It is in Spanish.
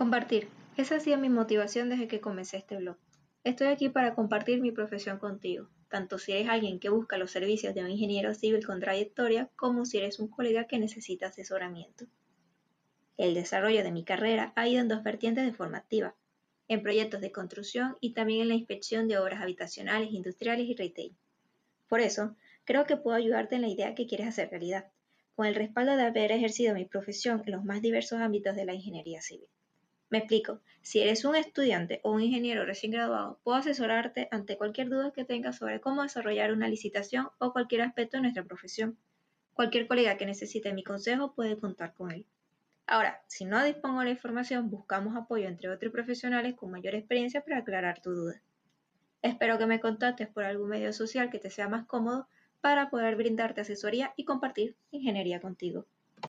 Compartir. Esa ha sido mi motivación desde que comencé este blog. Estoy aquí para compartir mi profesión contigo, tanto si eres alguien que busca los servicios de un ingeniero civil con trayectoria como si eres un colega que necesita asesoramiento. El desarrollo de mi carrera ha ido en dos vertientes de forma activa, en proyectos de construcción y también en la inspección de obras habitacionales, industriales y retail. Por eso, creo que puedo ayudarte en la idea que quieres hacer realidad, con el respaldo de haber ejercido mi profesión en los más diversos ámbitos de la ingeniería civil. Me explico, si eres un estudiante o un ingeniero recién graduado, puedo asesorarte ante cualquier duda que tengas sobre cómo desarrollar una licitación o cualquier aspecto de nuestra profesión. Cualquier colega que necesite mi consejo puede contar con él. Ahora, si no dispongo de la información, buscamos apoyo entre otros profesionales con mayor experiencia para aclarar tu duda. Espero que me contactes por algún medio social que te sea más cómodo para poder brindarte asesoría y compartir ingeniería contigo.